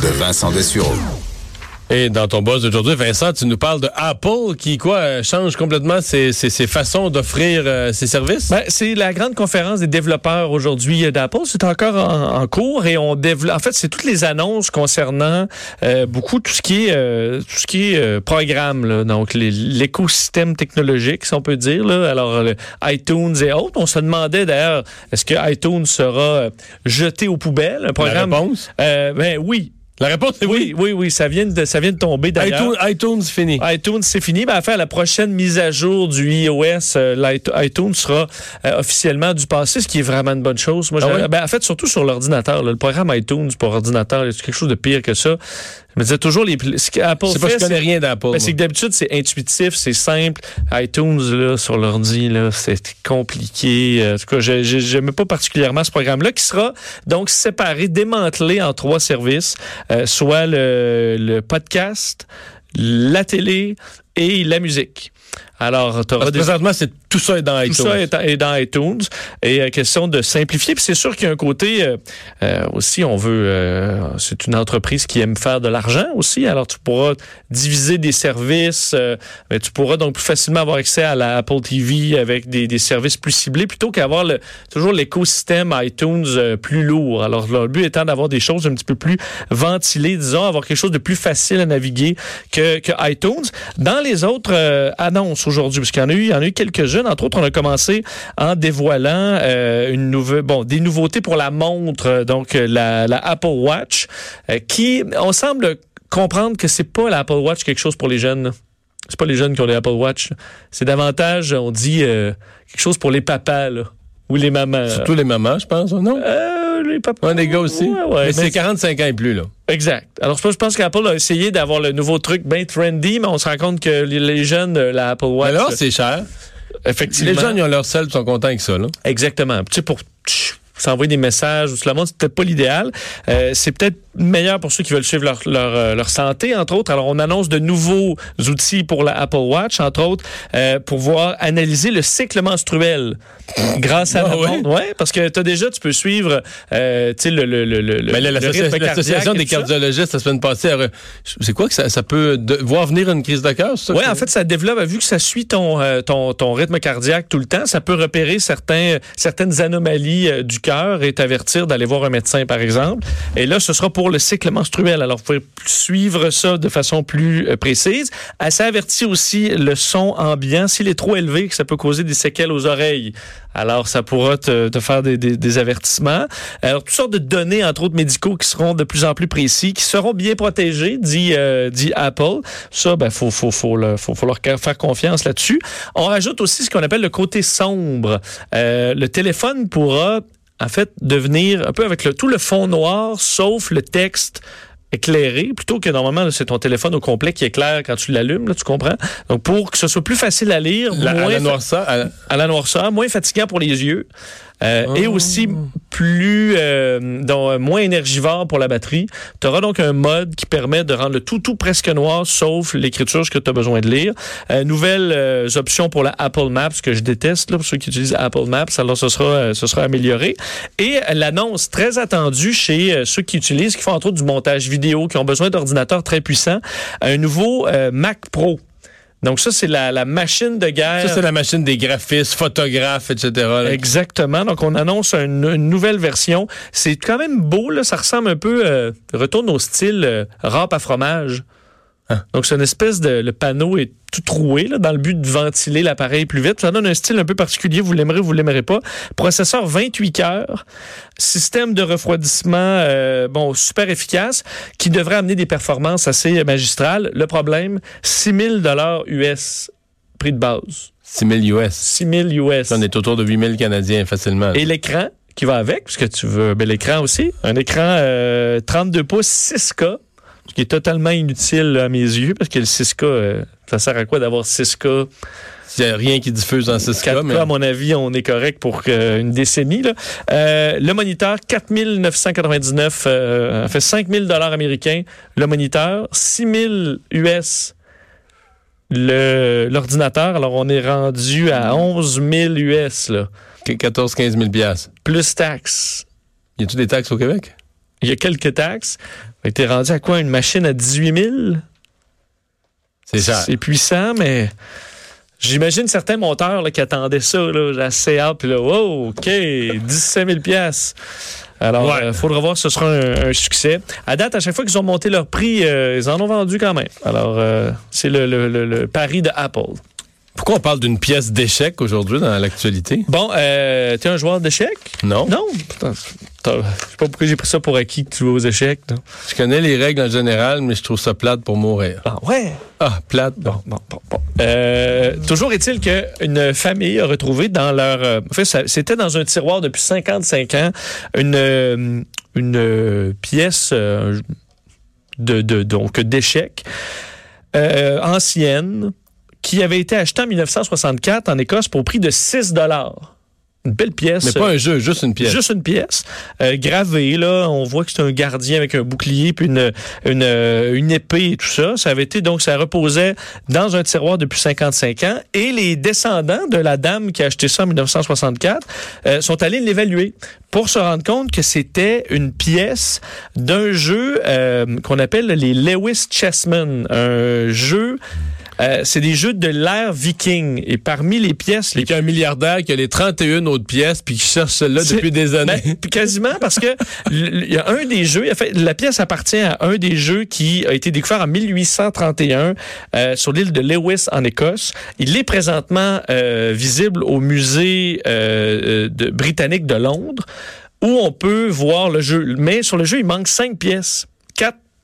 De Vincent Dessureau. Et dans ton boss d'aujourd'hui, Vincent, tu nous parles de Apple qui, quoi, euh, change complètement ses, ses, ses façons d'offrir euh, ses services? Ben, c'est la grande conférence des développeurs aujourd'hui euh, d'Apple. C'est encore en, en, cours et on développe. En fait, c'est toutes les annonces concernant euh, beaucoup tout ce qui est euh, tout ce qui est programme, là. donc l'écosystème technologique, si on peut dire. Là. Alors, iTunes et autres. On se demandait d'ailleurs, est-ce que iTunes sera jeté aux poubelles? Un programme? La réponse? ben oui. La réponse est oui. Oui, oui, oui, ça vient de, ça vient de tomber d'ailleurs. iTunes, iTunes fini. iTunes, c'est fini. Ben, à faire la prochaine mise à jour du iOS, euh, iTunes sera euh, officiellement du passé, ce qui est vraiment une bonne chose. Moi, ah oui? ben, en fait, surtout sur l'ordinateur. Le programme iTunes pour ordinateur, c'est quelque chose de pire que ça? Je me disais toujours les ce qu'Apple C'est pas je connais rien d'Apple. Ben, c'est que d'habitude c'est intuitif, c'est simple. iTunes là sur l'ordi là, c'est compliqué. En tout cas, j'aime pas particulièrement ce programme là qui sera donc séparé, démantelé en trois services, euh, soit le, le podcast, la télé et la musique. Alors, tu des... présentement, c'est tout ça est dans iTunes. Tout ça est, est dans iTunes. Et euh, question de simplifier. Puis c'est sûr qu'il y a un côté euh, euh, aussi, on veut. Euh, c'est une entreprise qui aime faire de l'argent aussi. Alors tu pourras diviser des services, euh, mais tu pourras donc plus facilement avoir accès à la Apple TV avec des, des services plus ciblés plutôt qu'avoir le, toujours l'écosystème iTunes euh, plus lourd. Alors le but étant d'avoir des choses un petit peu plus ventilées, disons, avoir quelque chose de plus facile à naviguer que, que iTunes. Dans les autres annonces aujourd'hui, parce qu'il y en a eu, il y en a eu quelques-unes entre autres, on a commencé en dévoilant euh, une nouvelle, bon, des nouveautés pour la montre, donc la, la Apple Watch, euh, qui, on semble comprendre que c'est pas l'Apple Watch quelque chose pour les jeunes. C'est pas les jeunes qui ont des Apple Watch. C'est davantage, on dit, euh, quelque chose pour les papas, là, ou les mamans. Surtout les mamans, je pense, non? Euh, Ouais, les gars aussi. Ouais, ouais, mais c'est 45 ans et plus, là. Exact. Alors, je pense qu'Apple a essayé d'avoir le nouveau truc bien trendy, mais on se rend compte que les jeunes, la Apple Watch. Mais là, c'est cher. Effectivement. Les gens, ils ont leur sel, ils sont contents avec ça. Là. Exactement. Tu sais, pour s'envoyer des messages ou cela montre, c'est peut-être pas l'idéal. Euh, c'est peut-être meilleur pour ceux qui veulent suivre leur, leur, leur, santé, entre autres. Alors, on annonce de nouveaux outils pour la Apple Watch, entre autres, euh, pour pouvoir analyser le cycle menstruel grâce à Ah la ouais? montre. Ouais, parce que tu as déjà, tu peux suivre, euh, tu sais, le, le, le, le, Mais l'association et des cardiologistes la semaine passée, c'est quoi que ça, ça peut de- voir venir une crise de cœur? Oui, en fait, ça développe, vu que ça suit ton, euh, ton, ton rythme cardiaque tout le temps, ça peut repérer certains, certaines anomalies euh, du cœur et t'avertir d'aller voir un médecin, par exemple. Et là, ce sera pour le cycle menstruel. Alors, vous pouvez suivre ça de façon plus euh, précise. Elle s'avertit aussi le son ambiant. S'il est trop élevé, que ça peut causer des séquelles aux oreilles. Alors, ça pourra te, faire des, avertissements. Alors, toutes sortes de données, entre autres médicaux, qui seront de plus en plus précis, qui seront bien protégés, dit, euh, dit Apple. Ça, ben, faut, faut, faut, faut, faut leur faire confiance là-dessus. On rajoute aussi ce qu'on appelle le côté sombre. Euh, le téléphone pourra, en fait, devenir un peu avec le, tout le fond noir, sauf le texte éclairé, plutôt que normalement, c'est ton téléphone au complet qui éclaire quand tu l'allumes, là, tu comprends? Donc, pour que ce soit plus facile à lire, La, à la noirceur, à- à la noirceur, moins fatigant pour les yeux. Euh, Oh. Et aussi plus euh, donc, euh, moins énergivore pour la batterie. Tu auras donc un mode qui permet de rendre le tout tout presque noir, sauf l'écriture, ce que tu as besoin de lire. Euh, nouvelles options pour la Apple Maps, que je déteste, là, pour ceux qui utilisent Apple Maps, alors ce sera, ce sera amélioré. Et l'annonce très attendue chez ceux qui utilisent, qui font entre autres du montage vidéo, qui ont besoin d'ordinateurs très puissants, un nouveau Mac Pro. Donc ça, c'est la, la machine de guerre. ça, c'est la machine des graphistes, photographes, etc. là. Exactement. Donc, on annonce une, une nouvelle version. C'est quand même beau, là. Ça ressemble un peu, euh, retourne au style euh, râpe à fromage. Hein? Donc, c'est une espèce de, le panneau est tout troué, là, dans le but de ventiler l'appareil plus vite. Ça donne un style un peu particulier. Vous l'aimerez, vous l'aimerez pas. Processeur 28 cœurs. Système de refroidissement, euh, bon, super efficace, qui devrait amener des performances assez magistrales. Le problème, 6000 dollars US, prix de base. 6 000 US. 6000 US. On est autour de 8 000 Canadiens facilement. Et l'écran, qui va avec, puisque tu veux un bel écran aussi. Un écran euh, 32 pouces 6K, ce qui est totalement inutile à mes yeux, parce que le 6K, euh, ça sert à quoi d'avoir 6K? Il n'y a rien qui diffuse dans 6K, 4K, mais à mon avis, on est correct pour euh, une décennie. Là. Euh, le moniteur, 4999, euh, fait 5000 dollars américains. Le moniteur, 6000 US. Le, l'ordinateur, alors on est rendu à 11 000 US, là, 14-15 000 piastres. plus taxes. Y a-tu des taxes au Québec? Il y a quelques taxes. On était rendu à quoi? Une machine à 18 000? C'est cher. C'est puissant, mais j'imagine certains monteurs là, qui attendaient ça, là, assez hâte, puis là, wow, OK, 17 000 piastres. Alors, Ouais. il faudra voir si ce sera un, un succès. À date, à chaque fois qu'ils ont monté leur prix, euh, ils en ont vendu quand même. Alors, euh, c'est le, le- le- le pari de Apple. Pourquoi on parle d'une pièce d'échec aujourd'hui dans l'actualité? Bon, euh, t'es un joueur d'échecs? Non. Non? Putain, Je sais pas pourquoi j'ai pris ça pour acquis que tu joues aux échecs. non? Je connais les règles en général, mais je trouve ça plate pour mourir. Ah ouais? Ah, plate. Bon, bon, bon, bon. Euh, toujours est-il qu'une famille a retrouvé dans leur... euh, en fait, c'était dans un tiroir depuis 55 ans une, euh, une euh, pièce de, de, donc d'échecs euh, ancienne qui avait été achetée en 1964 en Écosse pour prix de 6 dollars. Une belle pièce. Mais pas un jeu, juste une pièce. Juste une pièce euh, gravée là, on voit que c'est un gardien avec un bouclier puis une une, euh, une épée et tout ça. Ça avait été donc ça reposait dans un tiroir depuis 55 ans et les descendants de la dame qui a acheté ça en 1964 euh, sont allés l'évaluer pour se rendre compte que c'était une pièce d'un jeu euh, qu'on appelle les Lewis Chessmen, un jeu euh, c'est des jeux de l'ère viking et parmi les pièces les Et qu'il y a un milliardaire qui a les 31 autres pièces puis qui cherche celle-là depuis des années. Ben, quasiment parce que il y a un des jeux, en fait, la pièce appartient à un des jeux qui a été découvert en 1831 euh, sur l'île de Lewis en Écosse. Il est présentement euh, visible au musée euh, de, britannique de Londres où on peut voir le jeu. Mais sur le jeu, il manque cinq pièces.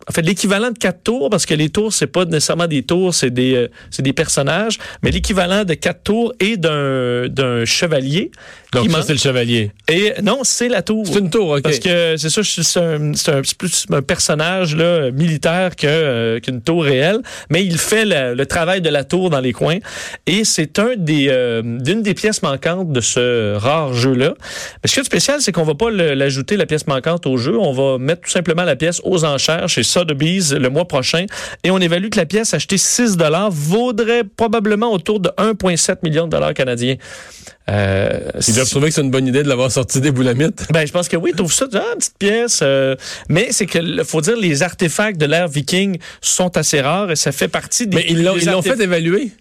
En fait, l'équivalent de quatre tours, parce que les tours, c'est pas nécessairement des tours, c'est des, euh, c'est des personnages, mais l'équivalent de quatre tours et d'un, d'un chevalier. Donc ça, c'est le chevalier. Et non, c'est la tour. C'est une tour, OK. Parce que c'est ça, c'est un, c'est un- c'est plus un personnage là, militaire que, euh, qu'une tour réelle, mais il fait le, le travail de la tour dans les coins. Et c'est un des euh, d'une des pièces manquantes de ce rare jeu-là. Mais ce qui est spécial, c'est qu'on va pas le- l'ajouter la pièce manquante au jeu. On va mettre tout simplement la pièce aux enchères chez Sotheby's le mois prochain. Et on évalue que la pièce achetée 6 vaudrait probablement autour de 1,7 million de dollars canadiens. Euh, doivent trouver que c'est une bonne idée de l'avoir sorti des boulamites. ben, je pense que oui, trouve ça, ah, une petite pièce. euh, mais c'est que, faut dire, les artefacts de l'ère viking sont assez rares et ça fait partie des. Mais ils l'ont fait évaluer.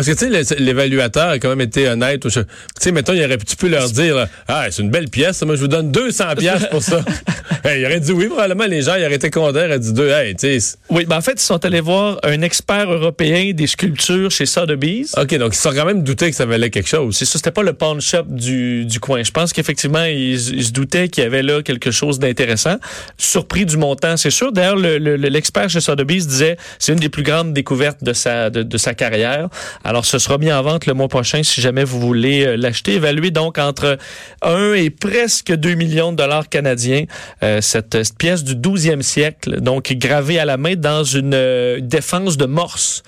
Parce que, tu sais, l'évaluateur a quand même été honnête. Tu sais, mettons, il aurait pu, tu peux leur dire, là, ah, c'est une belle pièce, moi, je vous donne 200 pièces pour ça. Hey, il aurait dit oui, probablement, les gens, ils auraient été contents, ils auraient dit deux, hey, tu sais. Oui, ben, en fait, ils sont allés voir un expert européen des sculptures chez Sotheby's. OK, donc ils se sont quand même doutés que ça valait quelque chose. C'est ça, c'était pas le pawn shop du, du coin. Je pense qu'effectivement, ils, ils se doutaient qu'il y avait là quelque chose d'intéressant. Surpris du montant, c'est sûr. D'ailleurs, le- le- le- l'expert chez Sotheby's disait c'est une des plus grandes découvertes de sa, de, de sa carrière. Alors, ce sera mis en vente le mois prochain si jamais vous voulez euh, l'acheter. Évalué donc entre 1 et presque 2 millions de dollars canadiens. Euh, cette, cette pièce du 12e siècle, donc gravée à la main dans une euh, défense de Morse.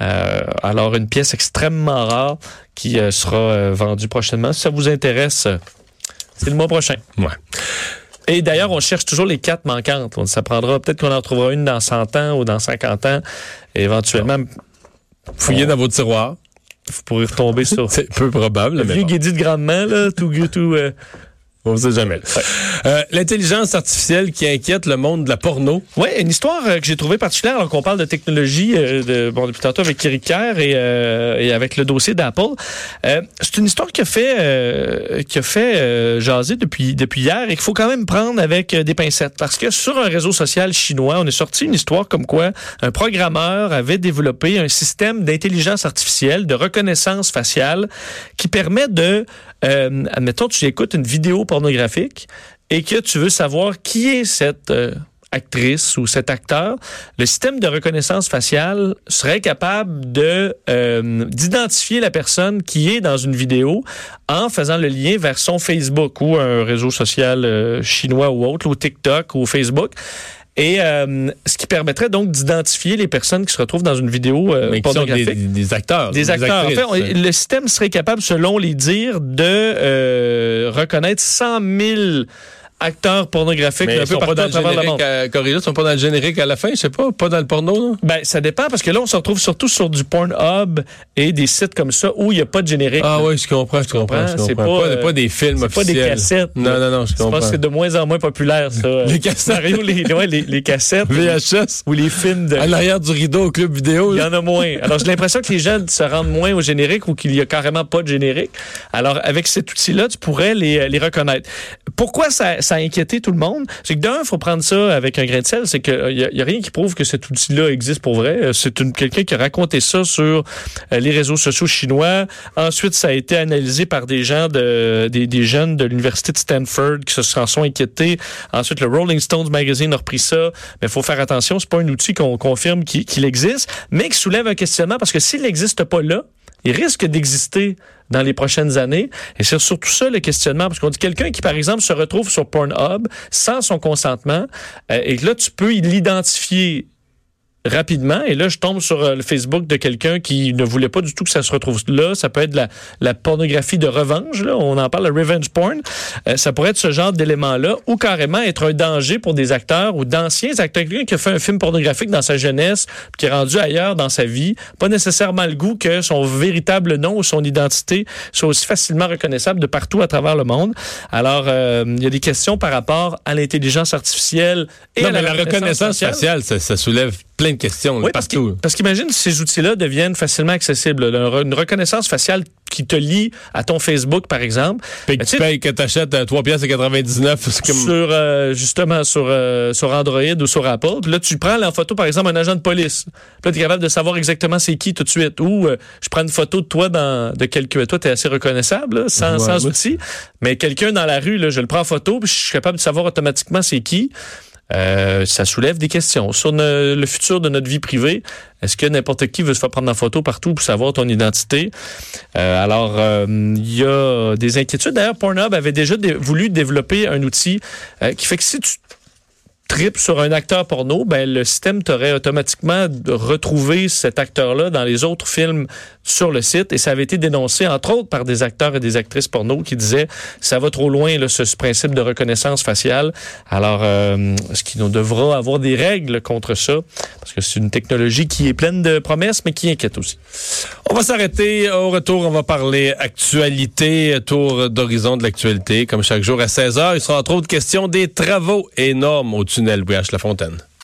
Euh, alors, une pièce extrêmement rare qui sera vendue prochainement. Si ça vous intéresse, c'est le mois prochain. Ouais. Et d'ailleurs, on cherche toujours les quatre manquantes. On- Ça prendra peut-être qu'on en trouvera une dans 100 ans ou dans 50 ans. Éventuellement, Fouillez dans vos tiroirs. vous pourrez retomber sur C'est peu probable, le vieux Guédi de grandement, là, tout, tout, euh, on sait jamais. Euh, L'intelligence artificielle qui inquiète le monde de la porno. Ouais, une histoire euh, que j'ai trouvée particulière alors qu'on parle de technologie euh, de, bon, depuis tantôt avec Eric Kerr et, euh, et avec le dossier d'Apple. C'est une histoire qui a fait qui a fait jaser depuis depuis hier et qu'il faut quand même prendre avec des pincettes parce que sur un réseau social chinois, on est sorti une histoire comme quoi un programmeur avait développé un système d'intelligence artificielle de reconnaissance faciale qui permet de admettons tu écoutes une vidéo pornographique et que tu veux savoir qui est cette euh, actrice ou cet acteur, le système de reconnaissance faciale serait capable de euh, d'identifier la personne qui est dans une vidéo en faisant le lien vers son Facebook ou un réseau social euh, chinois ou autre, ou TikTok ou Facebook. Et euh, ce qui permettrait donc d'identifier les personnes qui se retrouvent dans une vidéo euh, Mais qui sont des, pornographique. des acteurs. Des acteurs. En fait, on- le système serait capable, selon les dires, de euh, reconnaître 100 000 acteurs pornographiques Mais un peu partout dans à le travers le monde. à, Corrida, ils sont pas dans le générique à la fin, je sais pas, pas dans le porno, là? Ben, ça dépend parce que là, on se retrouve surtout sur du Pornhub et des sites comme ça où il n'y a pas de générique. Ah oui, je comprends, je comprends, je comprends, c'est comprends. pas, Pas, euh, pas des films c'est pas des officiels. cassettes, Non, là. non, non, je Je pense comprends. que c'est de moins en moins populaire, ça. Les cassettes. Mario, les, ouais, les, les cassettes. VHS. Ou les films de. À l'arrière du rideau au club vidéo. Il y là. en a moins. Alors, j'ai l'impression que les gens se rendent moins au générique ou qu'il y a carrément pas de générique. Alors, avec cet outil-là, tu pourrais les, les reconnaître. Pourquoi ça, ça a inquiété tout le monde? C'est que d'un, faut prendre ça avec un grain de sel. C'est qu'il a, y a rien qui prouve que cet outil-là existe pour vrai. Euh, C'est quelqu'un qui a raconté ça sur euh, les réseaux sociaux chinois. Ensuite, ça a été analysé par des gens de, des, jeunes de l'université de Stanford qui se sont inquiétés. Ensuite, le Rolling Stones Magazine a repris ça. Mais faut faire attention, c'est pas un outil qu'on confirme qu'il qu'il existe, mais qui soulève un questionnement parce que s'il n'existe pas là, il risque d'exister dans les prochaines années. Et c'est surtout ça le questionnement, parce qu'on dit quelqu'un qui, par exemple, se retrouve sur Pornhub sans son consentement, euh, et là, tu peux l'identifier rapidement. Et là, je tombe sur euh, le Facebook de quelqu'un qui ne voulait pas du tout que ça se retrouve là. Ça peut être la, la pornographie de revanche. Là. On en parle, le revenge porn. Euh, ça pourrait être ce genre d'élément-là, ou carrément être un danger pour des acteurs ou d'anciens acteurs. Quelqu'un qui a fait un film pornographique dans sa jeunesse, puis qui est rendu ailleurs dans sa vie, pas nécessairement le goût que son véritable nom ou son identité soit aussi facilement reconnaissable de partout à travers le monde. Alors, euh, il y a des questions par rapport à l'intelligence artificielle et Non, à mais la reconnaissance faciale, ça, ça soulève plein de questions oui, parce que- parce qu'imagine ces outils-là deviennent facilement accessibles. Une reconnaissance faciale qui te lie à ton Facebook, par exemple. Puis que tu payes, que t'achètes à 3 pièces et 99, c'est comme... sur euh, justement sur euh, sur Android ou sur Apple. Puis là, tu prends en photo, par exemple, un agent de police. Puis là, tu es capable de savoir exactement c'est qui tout de suite. Ou euh, je prends une photo de toi dans de quelqu'un. Toi, tu es assez reconnaissable là, sans, Ouais, sans outil. Mais quelqu'un dans la rue, là, je le prends en photo, puis je suis capable de savoir automatiquement c'est qui. Euh, ça soulève des questions sur le futur de notre vie privée. Est-ce que n'importe qui veut se faire prendre en photo partout pour savoir ton identité? Euh, alors, euh, il y a des inquiétudes. D'ailleurs, Pornhub avait déjà dé- voulu développer un outil qui fait que si tu tripes sur un acteur porno, ben le système t'aurait automatiquement retrouvé cet acteur-là dans les autres films sur le site et ça avait été dénoncé entre autres par des acteurs et des actrices porno qui disaient ça va trop loin là, ce, principe de reconnaissance faciale. Alors euh, est-ce qu'il nous devra avoir des règles contre ça parce que c'est une technologie qui est pleine de promesses mais qui inquiète aussi. On va s'arrêter. Au retour, on va parler actualité, tour d'horizon de l'actualité. Comme chaque jour à 16h, il sera entre autres question des travaux énormes au tunnel BH La Fontaine.